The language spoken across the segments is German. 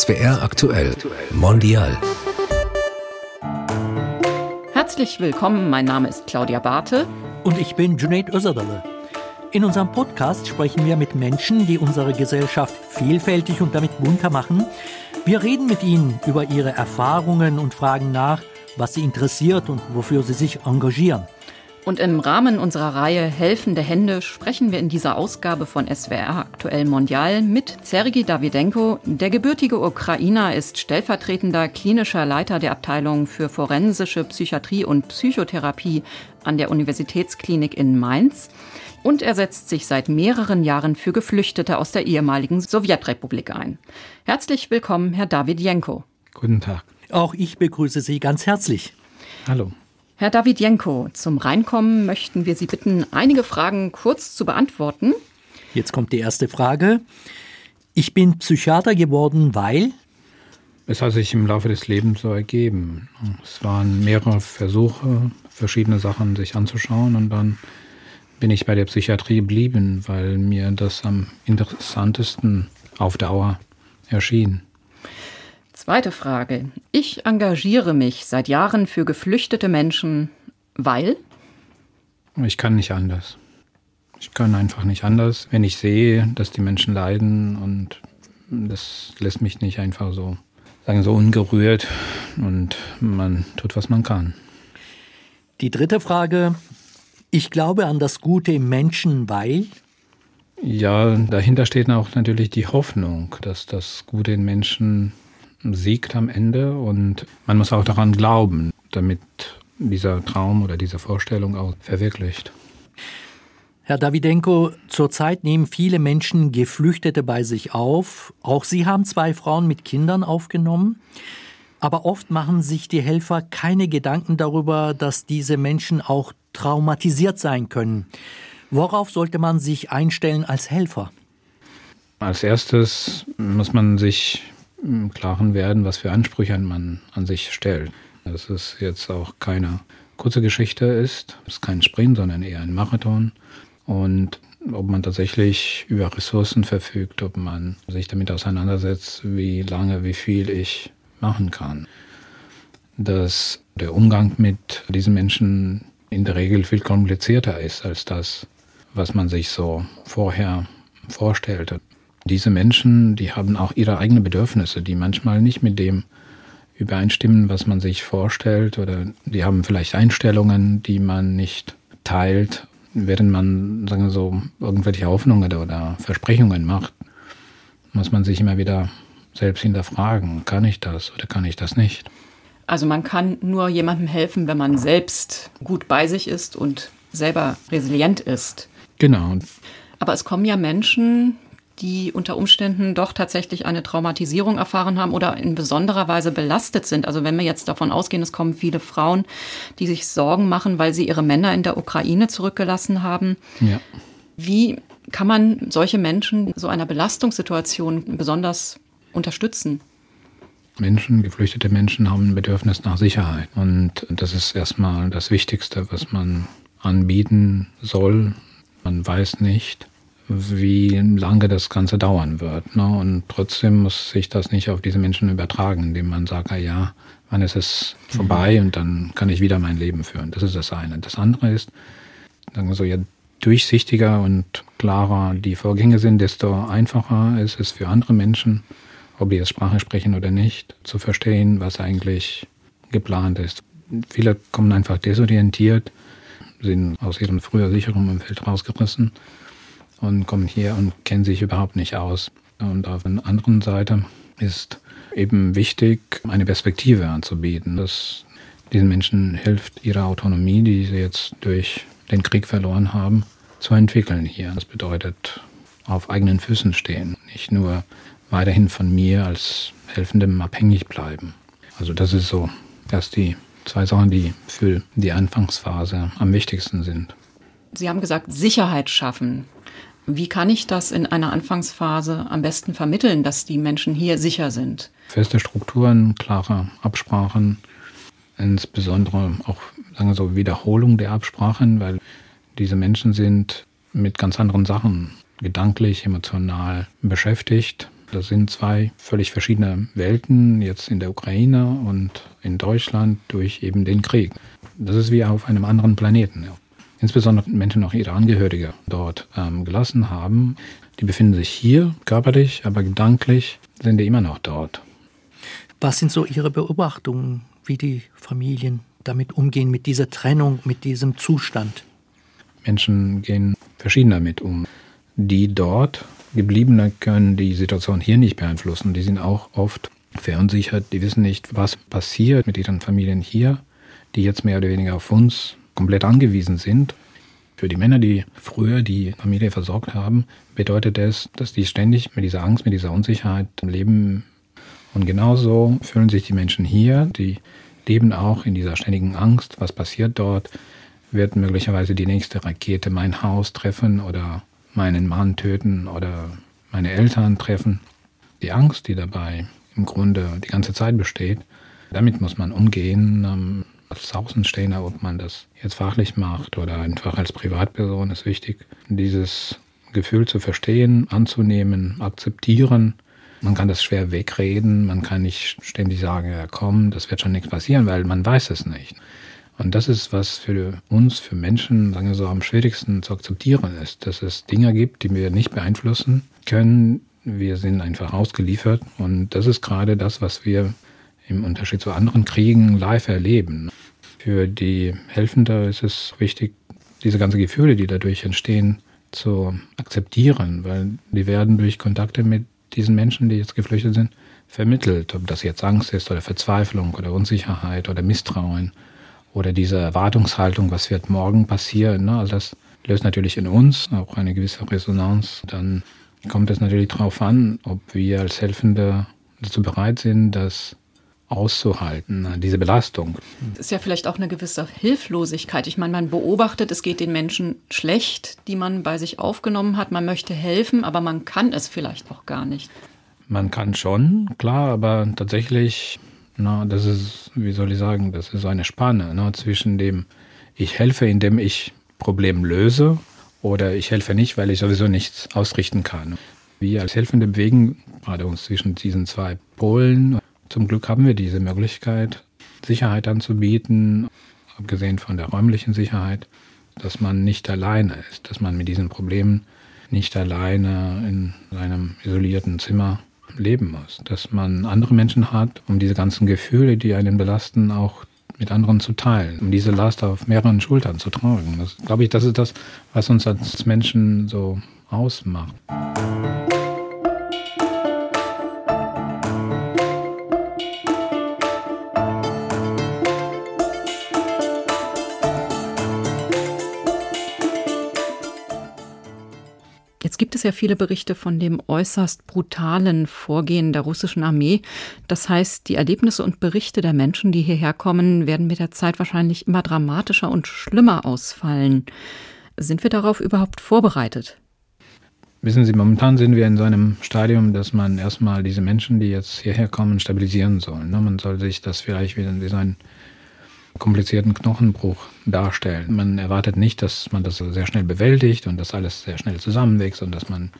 SWR aktuell Mondial. Herzlich willkommen, mein Name ist Claudia Barthe. Und ich bin Junaid Özadale. In unserem Podcast sprechen wir mit Menschen, die unsere Gesellschaft vielfältig und damit bunter machen. Wir reden mit ihnen über ihre Erfahrungen und fragen nach, was sie interessiert und wofür sie sich engagieren. Und im Rahmen unserer Reihe Helfende Hände sprechen wir in dieser Ausgabe von SWR Aktuell Mondial mit Sergei Davidenko. Der gebürtige Ukrainer ist stellvertretender klinischer Leiter der Abteilung für forensische Psychiatrie und Psychotherapie an der Universitätsklinik in Mainz. Und er setzt sich seit mehreren Jahren für Geflüchtete aus der ehemaligen Sowjetrepublik ein. Herzlich willkommen, Herr Davidenko. Guten Tag. Auch ich begrüße Sie ganz herzlich. Hallo. Herr Davidjenko, zum Reinkommen möchten wir Sie bitten, einige Fragen kurz zu beantworten. Jetzt kommt die erste Frage. Ich bin Psychiater geworden, weil? Es hat sich im Laufe des Lebens so ergeben. Es waren mehrere Versuche, verschiedene Sachen sich anzuschauen und dann bin ich bei der Psychiatrie geblieben, weil mir das am interessantesten auf Dauer erschien. Zweite Frage. Ich engagiere mich seit Jahren für geflüchtete Menschen, weil? Ich kann nicht anders. Ich kann einfach nicht anders, wenn ich sehe, dass die Menschen leiden und das lässt mich nicht einfach so, sagen so ungerührt und man tut, was man kann. Die dritte Frage. Ich glaube an das Gute im Menschen, weil? Ja, dahinter steht auch natürlich die Hoffnung, dass das Gute in Menschen siegt am Ende und man muss auch daran glauben, damit dieser Traum oder diese Vorstellung auch verwirklicht. Herr Davidenko, zurzeit nehmen viele Menschen Geflüchtete bei sich auf. Auch Sie haben zwei Frauen mit Kindern aufgenommen. Aber oft machen sich die Helfer keine Gedanken darüber, dass diese Menschen auch traumatisiert sein können. Worauf sollte man sich einstellen als Helfer? Als erstes muss man sich im Klaren werden, was für Ansprüche man an sich stellt. Dass es jetzt auch keine kurze Geschichte ist, es ist kein Sprint, sondern eher ein Marathon. Und ob man tatsächlich über Ressourcen verfügt, ob man sich damit auseinandersetzt, wie lange, wie viel ich machen kann. Dass der Umgang mit diesen Menschen in der Regel viel komplizierter ist als das, was man sich so vorher vorstellte. Diese Menschen, die haben auch ihre eigenen Bedürfnisse, die manchmal nicht mit dem übereinstimmen, was man sich vorstellt, oder die haben vielleicht Einstellungen, die man nicht teilt, während man, sagen wir so, irgendwelche Hoffnungen oder Versprechungen macht, muss man sich immer wieder selbst hinterfragen, kann ich das oder kann ich das nicht? Also man kann nur jemandem helfen, wenn man selbst gut bei sich ist und selber resilient ist. Genau. Aber es kommen ja Menschen, die unter Umständen doch tatsächlich eine Traumatisierung erfahren haben oder in besonderer Weise belastet sind. Also wenn wir jetzt davon ausgehen, es kommen viele Frauen, die sich Sorgen machen, weil sie ihre Männer in der Ukraine zurückgelassen haben. Ja. Wie kann man solche Menschen so einer Belastungssituation besonders unterstützen? Menschen, geflüchtete Menschen haben ein Bedürfnis nach Sicherheit. Und das ist erstmal das Wichtigste, was man anbieten soll. Man weiß nicht, wie lange das Ganze dauern wird. Ne? Und trotzdem muss sich das nicht auf diese Menschen übertragen, indem man sagt, ja, wann ist es vorbei mhm. und dann kann ich wieder mein Leben führen. Das ist das eine. Das andere ist, sagen wir so, je durchsichtiger und klarer die Vorgänge sind, desto einfacher ist es für andere Menschen, ob die jetzt Sprache sprechen oder nicht, zu verstehen, was eigentlich geplant ist. Viele kommen einfach desorientiert, sind aus ihrem früher sicheren Umfeld rausgerissen und kommen hier und kennen sich überhaupt nicht aus. Und auf der anderen Seite ist eben wichtig, eine Perspektive anzubieten, dass diesen Menschen hilft, ihre Autonomie, die sie jetzt durch den Krieg verloren haben, zu entwickeln hier. Das bedeutet, auf eigenen Füßen stehen, nicht nur weiterhin von mir als Helfendem abhängig bleiben. Also das ist so erst die zwei Sachen, die für die Anfangsphase am wichtigsten sind. Sie haben gesagt, Sicherheit schaffen. Wie kann ich das in einer Anfangsphase am besten vermitteln, dass die Menschen hier sicher sind? Feste Strukturen, klare Absprachen, insbesondere auch sagen wir so Wiederholung der Absprachen, weil diese Menschen sind mit ganz anderen Sachen gedanklich, emotional beschäftigt. Das sind zwei völlig verschiedene Welten, jetzt in der Ukraine und in Deutschland durch eben den Krieg. Das ist wie auf einem anderen Planeten. Insbesondere Menschen auch ihre Angehörige dort ähm, gelassen haben. Die befinden sich hier körperlich, aber gedanklich sind die immer noch dort. Was sind so Ihre Beobachtungen, wie die Familien damit umgehen, mit dieser Trennung, mit diesem Zustand? Menschen gehen verschieden damit um. Die dort Gebliebene können die Situation hier nicht beeinflussen. Die sind auch oft verunsichert. Die wissen nicht, was passiert mit ihren Familien hier, die jetzt mehr oder weniger auf uns komplett angewiesen sind. Für die Männer, die früher die Familie versorgt haben, bedeutet es, dass die ständig mit dieser Angst, mit dieser Unsicherheit leben. Und genauso fühlen sich die Menschen hier, die leben auch in dieser ständigen Angst, was passiert dort, wird möglicherweise die nächste Rakete mein Haus treffen oder meinen Mann töten oder meine Eltern treffen. Die Angst, die dabei im Grunde die ganze Zeit besteht, damit muss man umgehen. Als Außenstehender, ob man das jetzt fachlich macht oder einfach als Privatperson, ist wichtig, dieses Gefühl zu verstehen, anzunehmen, akzeptieren. Man kann das schwer wegreden, man kann nicht ständig sagen, ja komm, das wird schon nichts passieren, weil man weiß es nicht. Und das ist, was für uns, für Menschen, sagen wir so, am schwierigsten zu akzeptieren ist, dass es Dinge gibt, die wir nicht beeinflussen können. Wir sind einfach ausgeliefert. Und das ist gerade das, was wir im Unterschied zu anderen Kriegen live erleben. Für die Helfende ist es wichtig, diese ganzen Gefühle, die dadurch entstehen, zu akzeptieren, weil die werden durch Kontakte mit diesen Menschen, die jetzt geflüchtet sind, vermittelt. Ob das jetzt Angst ist oder Verzweiflung oder Unsicherheit oder Misstrauen oder diese Erwartungshaltung, was wird morgen passieren. Ne? Also das löst natürlich in uns auch eine gewisse Resonanz. Dann kommt es natürlich darauf an, ob wir als Helfende dazu bereit sind, das auszuhalten, diese Belastung. Das ist ja vielleicht auch eine gewisse Hilflosigkeit. Ich meine, man beobachtet, es geht den Menschen schlecht, die man bei sich aufgenommen hat. Man möchte helfen, aber man kann es vielleicht auch gar nicht. Man kann schon, klar, aber tatsächlich na, das ist, wie soll ich sagen, das ist eine Spanne na, zwischen dem, ich helfe, indem ich Problem löse oder ich helfe nicht, weil ich sowieso nichts ausrichten kann. Wir als Helfende bewegen gerade uns zwischen diesen zwei Polen. Zum Glück haben wir diese Möglichkeit, Sicherheit anzubieten, abgesehen von der räumlichen Sicherheit, dass man nicht alleine ist, dass man mit diesen Problemen nicht alleine in einem isolierten Zimmer leben muss. Dass man andere Menschen hat, um diese ganzen Gefühle, die einen belasten, auch mit anderen zu teilen, um diese Last auf mehreren Schultern zu tragen. Das glaube ich, das ist das, was uns als Menschen so ausmacht. Es ja viele Berichte von dem äußerst brutalen Vorgehen der russischen Armee. Das heißt, die Erlebnisse und Berichte der Menschen, die hierher kommen, werden mit der Zeit wahrscheinlich immer dramatischer und schlimmer ausfallen. Sind wir darauf überhaupt vorbereitet? Wissen Sie, momentan sind wir in so einem Stadium, dass man erstmal diese Menschen, die jetzt hierher kommen, stabilisieren soll. Ne? Man soll sich das vielleicht wieder wie so ein komplizierten Knochenbruch darstellen. Man erwartet nicht, dass man das sehr schnell bewältigt und dass alles sehr schnell zusammenwächst und dass man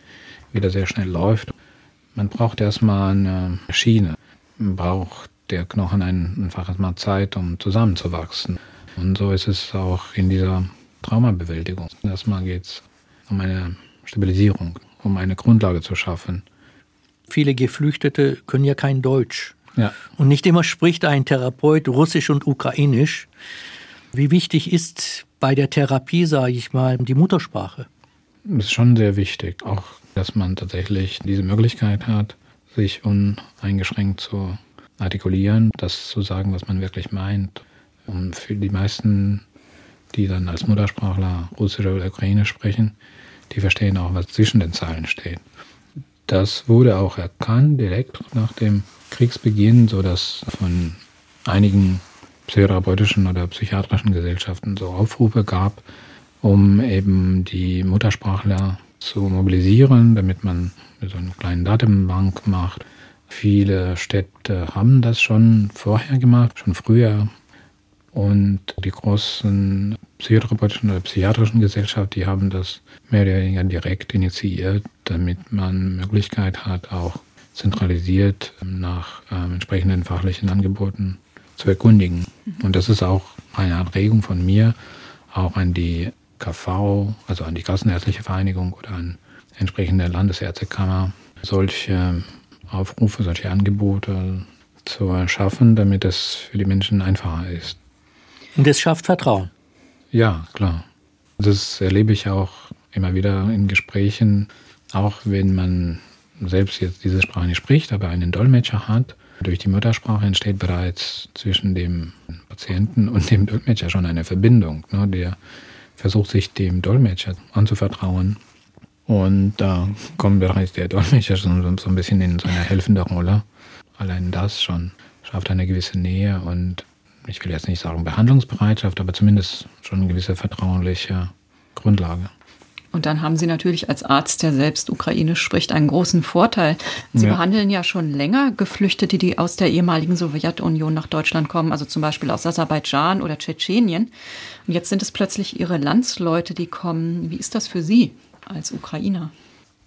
wieder sehr schnell läuft. Man braucht erstmal eine Schiene. Man braucht der Knochen einfach mal Zeit, um zusammenzuwachsen. Und so ist es auch in dieser Traumabewältigung. Erstmal geht es um eine Stabilisierung, um eine Grundlage zu schaffen. Viele Geflüchtete können ja kein Deutsch. Ja. Und nicht immer spricht ein Therapeut Russisch und Ukrainisch. Wie wichtig ist bei der Therapie, sage ich mal, die Muttersprache? Das ist schon sehr wichtig, auch dass man tatsächlich diese Möglichkeit hat, sich uneingeschränkt zu artikulieren, das zu sagen, was man wirklich meint. Und für die meisten, die dann als Muttersprachler Russisch oder Ukrainisch sprechen, die verstehen auch, was zwischen den Zeilen steht. Das wurde auch erkannt direkt nach dem Kriegsbeginn, sodass von einigen psychotherapeutischen oder psychiatrischen Gesellschaften so Aufrufe gab, um eben die Muttersprachler zu mobilisieren, damit man so eine kleine Datenbank macht. Viele Städte haben das schon vorher gemacht, schon früher. Und die großen psychotherapeutischen oder psychiatrischen Gesellschaften, die haben das mehr oder weniger direkt initiiert, damit man Möglichkeit hat, auch zentralisiert nach äh, entsprechenden fachlichen Angeboten zu erkundigen. Mhm. Und das ist auch eine Anregung von mir, auch an die KV, also an die Kassenärztliche Vereinigung oder an entsprechende Landesärztekammer, solche Aufrufe, solche Angebote zu erschaffen, damit es für die Menschen einfacher ist. Und das schafft Vertrauen. Ja, klar. Das erlebe ich auch immer wieder in Gesprächen, auch wenn man selbst jetzt diese Sprache nicht spricht, aber einen Dolmetscher hat. Durch die Muttersprache entsteht bereits zwischen dem Patienten und dem Dolmetscher schon eine Verbindung. Ne? Der versucht sich dem Dolmetscher anzuvertrauen. Und da kommt bereits der Dolmetscher so, so ein bisschen in seine helfende Rolle. Allein das schon schafft eine gewisse Nähe und ich will jetzt nicht sagen Behandlungsbereitschaft, aber zumindest schon eine gewisse vertrauliche Grundlage. Und dann haben Sie natürlich als Arzt, der selbst Ukrainisch spricht, einen großen Vorteil. Sie ja. behandeln ja schon länger Geflüchtete, die aus der ehemaligen Sowjetunion nach Deutschland kommen, also zum Beispiel aus Aserbaidschan oder Tschetschenien. Und jetzt sind es plötzlich Ihre Landsleute, die kommen. Wie ist das für Sie als Ukrainer?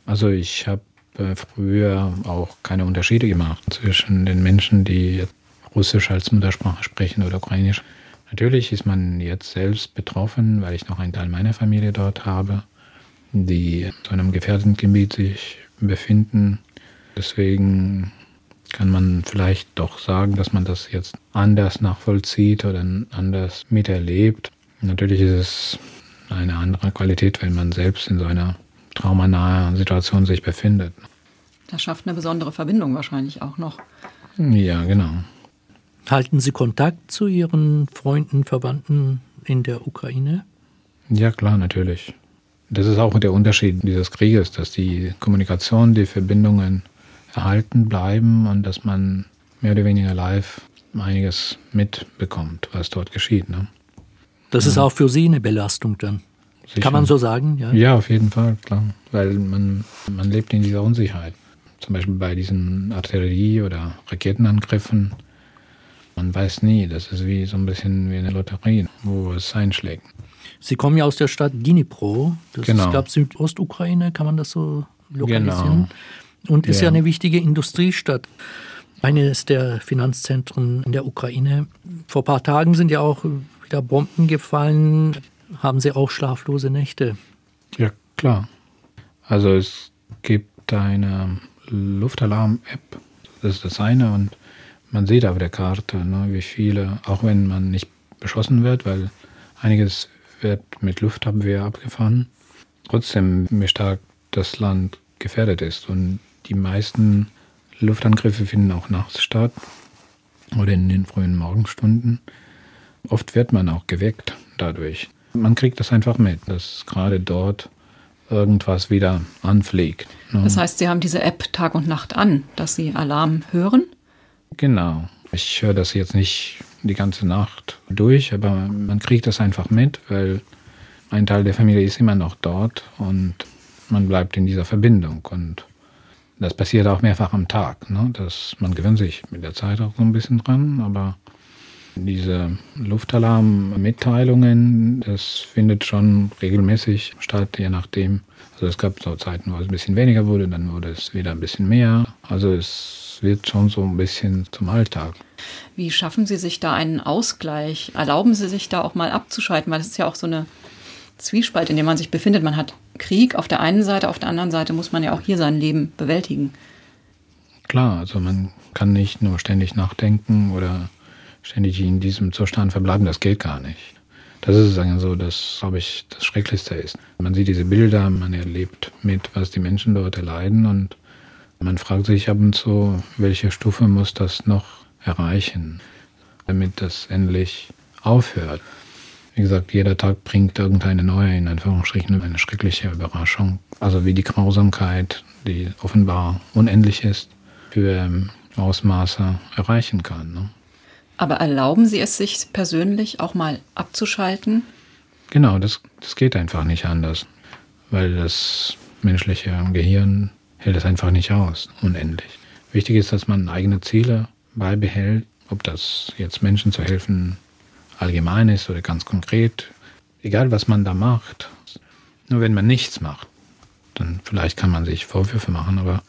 Also ich habe äh, früher auch keine Unterschiede gemacht zwischen den Menschen, die Russisch als Muttersprache sprechen oder Ukrainisch. Natürlich ist man jetzt selbst betroffen, weil ich noch einen Teil meiner Familie dort habe die zu einem gefährdeten Gebiet sich befinden. Deswegen kann man vielleicht doch sagen, dass man das jetzt anders nachvollzieht oder anders miterlebt. Natürlich ist es eine andere Qualität, wenn man selbst in so einer traumanahen Situation sich befindet. Das schafft eine besondere Verbindung wahrscheinlich auch noch. Ja, genau. Halten Sie Kontakt zu Ihren Freunden, Verwandten in der Ukraine? Ja, klar, natürlich. Das ist auch der Unterschied dieses Krieges, dass die Kommunikation, die Verbindungen erhalten bleiben und dass man mehr oder weniger live einiges mitbekommt, was dort geschieht. Ne? Das ja. ist auch für Sie eine Belastung dann. Sicher. Kann man so sagen? Ja? ja, auf jeden Fall, klar. Weil man, man lebt in dieser Unsicherheit. Zum Beispiel bei diesen Artillerie- oder Raketenangriffen. Man weiß nie, das ist wie so ein bisschen wie eine Lotterie, wo es einschlägt. Sie kommen ja aus der Stadt Dnipro, das genau. ist, glaube Südostukraine, kann man das so lokalisieren? Genau. Und ist ja. ja eine wichtige Industriestadt. Eines der Finanzzentren in der Ukraine. Vor ein paar Tagen sind ja auch wieder Bomben gefallen. Haben Sie auch schlaflose Nächte? Ja, klar. Also es gibt eine Luftalarm-App, das ist das eine. Und man sieht auf der Karte, ne, wie viele, auch wenn man nicht beschossen wird, weil einiges wird mit Luftabwehr abgefahren. Trotzdem, wie stark das Land gefährdet ist. Und die meisten Luftangriffe finden auch nachts statt oder in den frühen Morgenstunden. Oft wird man auch geweckt dadurch. Man kriegt das einfach mit, dass gerade dort irgendwas wieder anfliegt. Ne? Das heißt, Sie haben diese App Tag und Nacht an, dass Sie Alarm hören? Genau. Ich höre das jetzt nicht die ganze Nacht durch, aber man kriegt das einfach mit, weil ein Teil der Familie ist immer noch dort und man bleibt in dieser Verbindung. Und das passiert auch mehrfach am Tag. Ne? Das, man gewöhnt sich mit der Zeit auch so ein bisschen dran, aber diese Luftalarm-Mitteilungen, das findet schon regelmäßig statt, je nachdem. Also es gab so Zeiten, wo es ein bisschen weniger wurde, dann wurde es wieder ein bisschen mehr. Also es wird schon so ein bisschen zum Alltag. Wie schaffen Sie sich da einen Ausgleich? Erlauben Sie sich da auch mal abzuschalten? Weil das ist ja auch so eine Zwiespalt, in der man sich befindet. Man hat Krieg auf der einen Seite, auf der anderen Seite muss man ja auch hier sein Leben bewältigen. Klar, also man kann nicht nur ständig nachdenken oder ständig in diesem Zustand verbleiben, das geht gar nicht. Das ist sagen so, das glaube ich das Schrecklichste ist. Man sieht diese Bilder, man erlebt mit, was die Menschen dort erleiden und man fragt sich ab und zu, welche Stufe muss das noch erreichen, damit das endlich aufhört. Wie gesagt, jeder Tag bringt irgendeine neue, in Anführungsstrichen, eine schreckliche Überraschung. Also wie die Grausamkeit, die offenbar unendlich ist, für ähm, Ausmaße erreichen kann. Ne? Aber erlauben Sie es sich persönlich auch mal abzuschalten? Genau, das, das geht einfach nicht anders, weil das menschliche Gehirn hält es einfach nicht aus, unendlich. Wichtig ist, dass man eigene Ziele beibehält, ob das jetzt Menschen zu helfen allgemein ist oder ganz konkret. Egal, was man da macht. Nur wenn man nichts macht, dann vielleicht kann man sich Vorwürfe machen, aber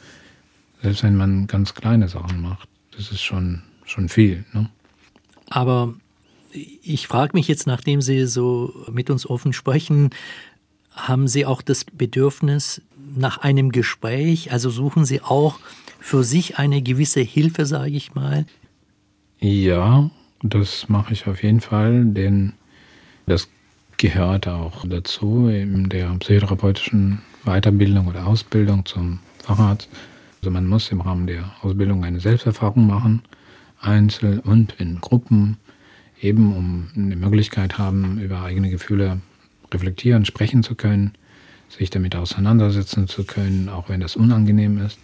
Selbst wenn man ganz kleine Sachen macht, das ist schon, schon viel. Ne? Aber ich frage mich jetzt, nachdem Sie so mit uns offen sprechen, haben Sie auch das Bedürfnis nach einem Gespräch? Also suchen Sie auch für sich eine gewisse Hilfe, sage ich mal? Ja, das mache ich auf jeden Fall, denn das gehört auch dazu in der psychotherapeutischen Weiterbildung oder Ausbildung zum Facharzt. Also man muss im Rahmen der Ausbildung eine Selbsterfahrung machen, einzeln und in Gruppen, eben um eine Möglichkeit haben, über eigene Gefühle reflektieren, sprechen zu können, sich damit auseinandersetzen zu können, auch wenn das unangenehm ist.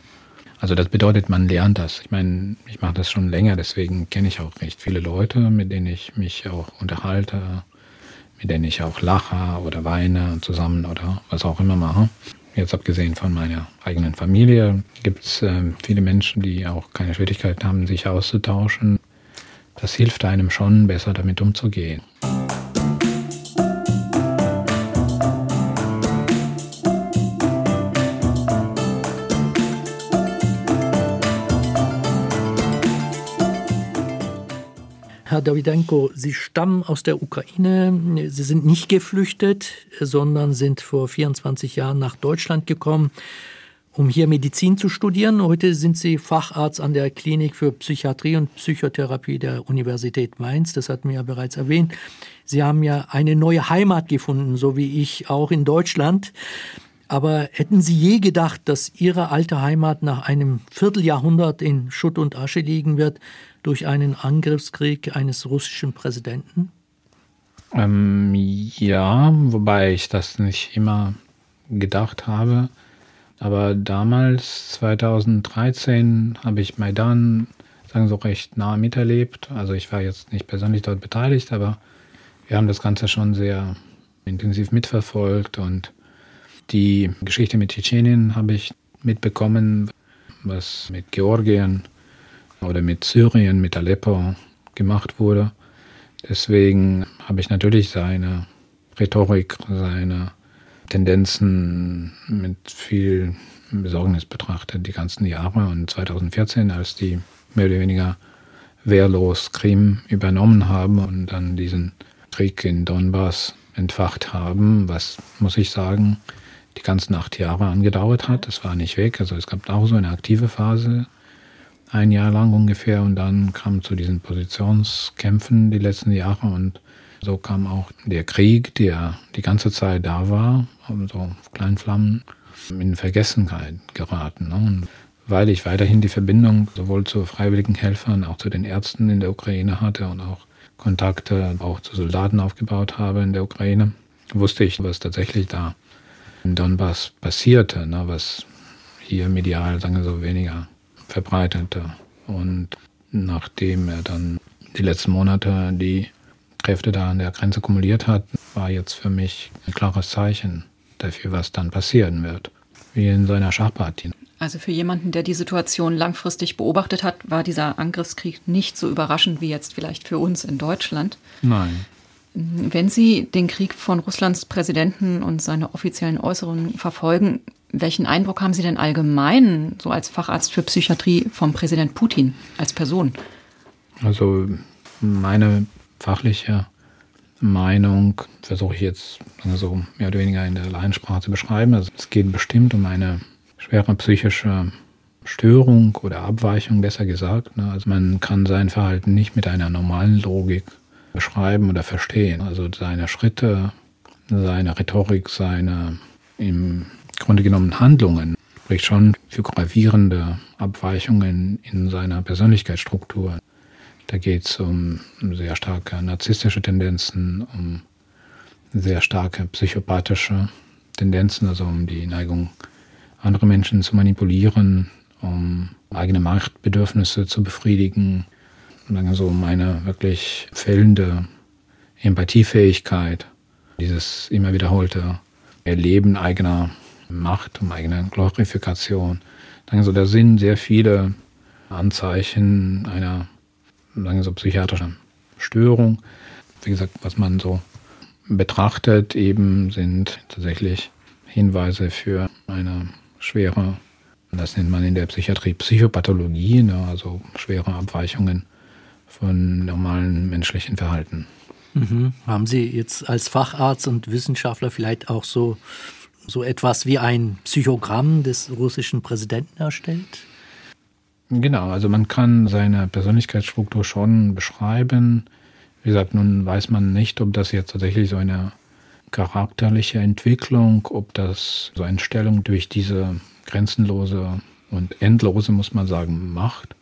Also das bedeutet, man lernt das. Ich meine, ich mache das schon länger, deswegen kenne ich auch recht viele Leute, mit denen ich mich auch unterhalte, mit denen ich auch lache oder weine zusammen oder was auch immer mache. Jetzt abgesehen von meiner eigenen Familie gibt es äh, viele Menschen, die auch keine Schwierigkeit haben, sich auszutauschen. Das hilft einem schon, besser damit umzugehen. Herr Dawidenko, Sie stammen aus der Ukraine. Sie sind nicht geflüchtet, sondern sind vor 24 Jahren nach Deutschland gekommen, um hier Medizin zu studieren. Heute sind Sie Facharzt an der Klinik für Psychiatrie und Psychotherapie der Universität Mainz. Das hatten wir ja bereits erwähnt. Sie haben ja eine neue Heimat gefunden, so wie ich auch in Deutschland. Aber hätten Sie je gedacht, dass Ihre alte Heimat nach einem Vierteljahrhundert in Schutt und Asche liegen wird? Durch einen Angriffskrieg eines russischen Präsidenten? Ähm, ja, wobei ich das nicht immer gedacht habe. Aber damals, 2013, habe ich Maidan, sagen so recht nah miterlebt. Also ich war jetzt nicht persönlich dort beteiligt, aber wir haben das Ganze schon sehr intensiv mitverfolgt und die Geschichte mit Tschetschenien habe ich mitbekommen, was mit Georgien oder mit Syrien, mit Aleppo gemacht wurde. Deswegen habe ich natürlich seine Rhetorik, seine Tendenzen mit viel Besorgnis betrachtet, die ganzen Jahre. Und 2014, als die mehr oder weniger wehrlos Krim übernommen haben und dann diesen Krieg in Donbass entfacht haben, was, muss ich sagen, die ganzen acht Jahre angedauert hat. Das war nicht weg. Also es gab auch so eine aktive Phase ein Jahr lang ungefähr und dann kam zu diesen Positionskämpfen die letzten Jahre und so kam auch der Krieg, der die ganze Zeit da war, so kleinen Flammen, in Vergessenheit geraten. Ne? Und weil ich weiterhin die Verbindung sowohl zu freiwilligen Helfern, auch zu den Ärzten in der Ukraine hatte und auch Kontakte auch zu Soldaten aufgebaut habe in der Ukraine, wusste ich, was tatsächlich da in Donbass passierte, ne? was hier medial, sagen wir so, weniger verbreitete. Und nachdem er dann die letzten Monate die Kräfte da an der Grenze kumuliert hat, war jetzt für mich ein klares Zeichen dafür, was dann passieren wird. Wie in seiner Schachpartie. Also für jemanden, der die Situation langfristig beobachtet hat, war dieser Angriffskrieg nicht so überraschend wie jetzt vielleicht für uns in Deutschland. Nein. Wenn Sie den Krieg von Russlands Präsidenten und seine offiziellen Äußerungen verfolgen, welchen Eindruck haben Sie denn allgemein, so als Facharzt für Psychiatrie, vom Präsident Putin als Person? Also meine fachliche Meinung versuche ich jetzt so mehr oder weniger in der Laiensprache zu beschreiben. Also es geht bestimmt um eine schwere psychische Störung oder Abweichung, besser gesagt. Ne? Also man kann sein Verhalten nicht mit einer normalen Logik beschreiben oder verstehen. Also seine Schritte, seine Rhetorik, seine im Grunde genommen Handlungen spricht schon für gravierende Abweichungen in seiner Persönlichkeitsstruktur. Da geht es um sehr starke narzisstische Tendenzen, um sehr starke psychopathische Tendenzen, also um die Neigung, andere Menschen zu manipulieren, um eigene Machtbedürfnisse zu befriedigen, also um eine wirklich fehlende Empathiefähigkeit, dieses immer wiederholte Erleben eigener Macht, um eigene Glorifikation. Also da sind sehr viele Anzeichen einer sagen so, psychiatrischen Störung. Wie gesagt, was man so betrachtet, eben sind tatsächlich Hinweise für eine schwere Das nennt man in der Psychiatrie Psychopathologie, ne, also schwere Abweichungen von normalen menschlichen Verhalten. Mhm. Haben Sie jetzt als Facharzt und Wissenschaftler vielleicht auch so, so etwas wie ein Psychogramm des russischen Präsidenten erstellt? Genau, also man kann seine Persönlichkeitsstruktur schon beschreiben. Wie gesagt, nun weiß man nicht, ob das jetzt tatsächlich so eine charakterliche Entwicklung, ob das so eine Stellung durch diese grenzenlose und endlose, muss man sagen, Macht,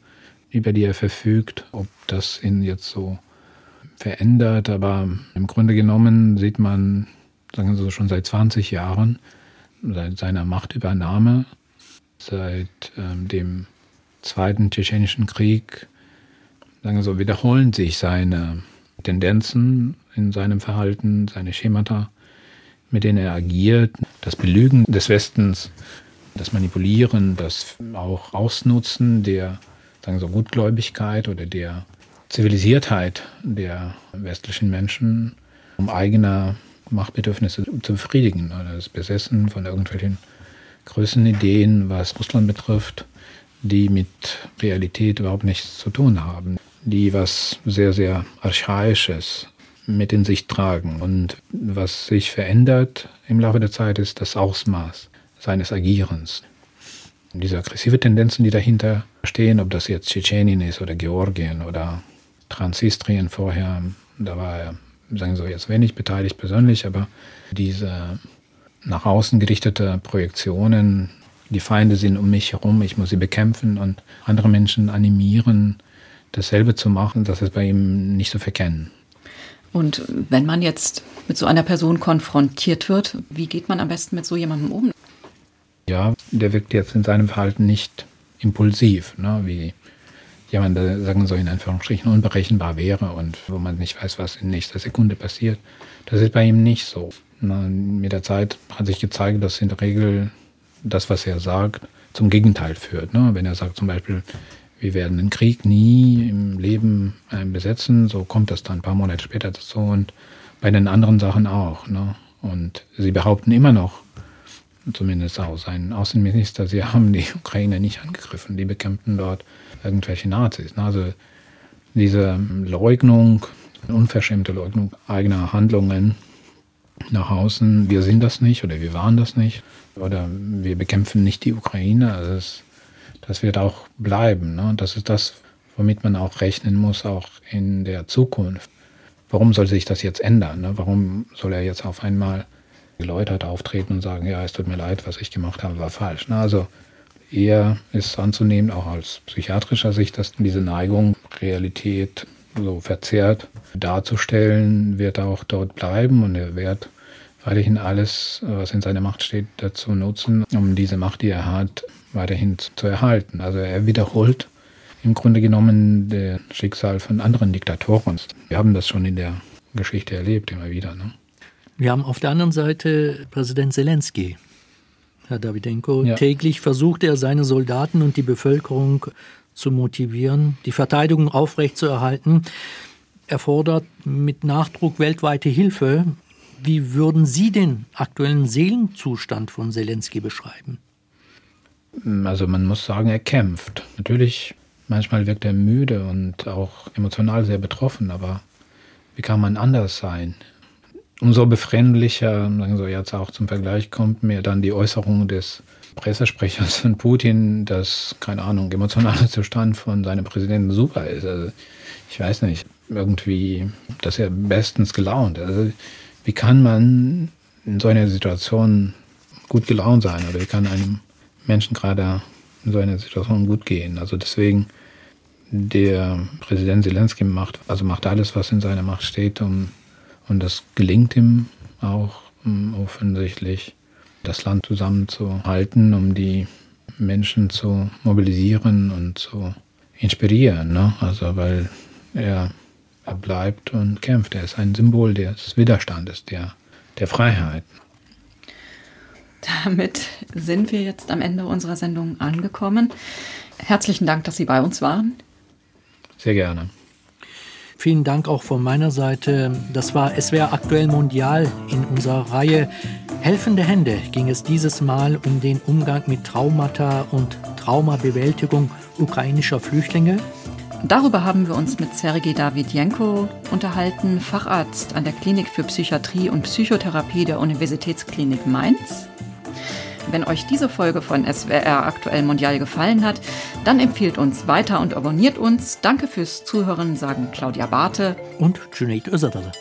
über die er verfügt, ob das ihn jetzt so verändert. Aber im Grunde genommen sieht man, sagen wir so, schon seit 20 Jahren, seiner Machtübernahme, seit ähm, dem Zweiten Tschetschenischen Krieg, sagen so, wiederholen sich seine Tendenzen in seinem Verhalten, seine Schemata, mit denen er agiert. Das Belügen des Westens, das Manipulieren, das auch Ausnutzen der sagen so, Gutgläubigkeit oder der Zivilisiertheit der westlichen Menschen, um eigene Machtbedürfnisse zu befriedigen. Oder das Besessen von irgendwelchen größeren Ideen, was Russland betrifft, die mit Realität überhaupt nichts zu tun haben, die was sehr, sehr Archaisches mit in sich tragen. Und was sich verändert im Laufe der Zeit, ist das Ausmaß seines Agierens. Diese aggressive Tendenzen, die dahinter stehen, ob das jetzt Tschetschenien ist oder Georgien oder Transnistrien vorher, da war er, sagen Sie so, jetzt wenig beteiligt persönlich, aber diese nach außen gerichtete Projektionen die Feinde sind um mich herum, ich muss sie bekämpfen und andere Menschen animieren, dasselbe zu machen, das ist bei ihm nicht zu verkennen. Und wenn man jetzt mit so einer Person konfrontiert wird, wie geht man am besten mit so jemandem um? Ja, der wirkt jetzt in seinem Verhalten nicht impulsiv, ne, wie jemand, der, sagen so in Anführungsstrichen, unberechenbar wäre und wo man nicht weiß, was in nächster Sekunde passiert. Das ist bei ihm nicht so. mit der Zeit hat sich gezeigt, dass in der Regel das, was er sagt, zum Gegenteil führt. Ne? Wenn er sagt zum Beispiel, wir werden den Krieg nie im Leben äh, besetzen, so kommt das dann ein paar Monate später dazu und bei den anderen Sachen auch. Ne? Und sie behaupten immer noch, zumindest auch sein Außenminister, sie haben die Ukraine nicht angegriffen, die bekämpften dort irgendwelche Nazis. Also diese Leugnung, unverschämte Leugnung eigener Handlungen nach außen, wir sind das nicht oder wir waren das nicht oder wir bekämpfen nicht die Ukraine. Also das, das wird auch bleiben. Ne? Das ist das, womit man auch rechnen muss, auch in der Zukunft. Warum soll sich das jetzt ändern? Ne? Warum soll er jetzt auf einmal geläutert auftreten und sagen, ja, es tut mir leid, was ich gemacht habe, war falsch. Ne? Also eher ist anzunehmen, auch aus psychiatrischer Sicht, dass diese Neigung, Realität so verzerrt darzustellen, wird auch dort bleiben und er wird weiterhin alles, was in seiner Macht steht, dazu nutzen, um diese Macht, die er hat, weiterhin zu erhalten. Also er wiederholt im Grunde genommen das Schicksal von anderen Diktatoren. Wir haben das schon in der Geschichte erlebt, immer wieder. Ne? Wir haben auf der anderen Seite Präsident Zelensky. Herr Davidenko, ja. täglich versucht er, seine Soldaten und die Bevölkerung zu motivieren, die Verteidigung aufrechtzuerhalten. Er fordert mit Nachdruck weltweite Hilfe. Wie würden Sie den aktuellen Seelenzustand von Zelensky beschreiben? Also man muss sagen, er kämpft. Natürlich, manchmal wirkt er müde und auch emotional sehr betroffen, aber wie kann man anders sein? Umso befremdlicher, sagen wir jetzt auch zum Vergleich, kommt mir dann die Äußerung des Pressesprechers von Putin, dass, keine Ahnung, emotionaler Zustand von seinem Präsidenten super ist. Also ich weiß nicht, irgendwie, dass er bestens gelaunt. Also wie kann man in so einer Situation gut gelaunt sein oder wie kann einem Menschen gerade in so einer Situation gut gehen? Also deswegen, der Präsident Zelensky macht, also macht alles, was in seiner Macht steht, um, und das gelingt ihm auch um, offensichtlich, das Land zusammenzuhalten, um die Menschen zu mobilisieren und zu inspirieren. Ne? Also weil er er bleibt und kämpft. Er ist ein Symbol des Widerstandes, der, der Freiheit. Damit sind wir jetzt am Ende unserer Sendung angekommen. Herzlichen Dank, dass Sie bei uns waren. Sehr gerne. Vielen Dank auch von meiner Seite. Das war SWR Aktuell Mondial in unserer Reihe Helfende Hände ging es dieses Mal um den Umgang mit Traumata und Traumabewältigung ukrainischer Flüchtlinge. Darüber haben wir uns mit Sergei Davidjenko unterhalten, Facharzt an der Klinik für Psychiatrie und Psychotherapie der Universitätsklinik Mainz. Wenn euch diese Folge von SWR Aktuell Mondial gefallen hat, dann empfiehlt uns weiter und abonniert uns. Danke fürs Zuhören, sagen Claudia Barthe und Junaid Özadale.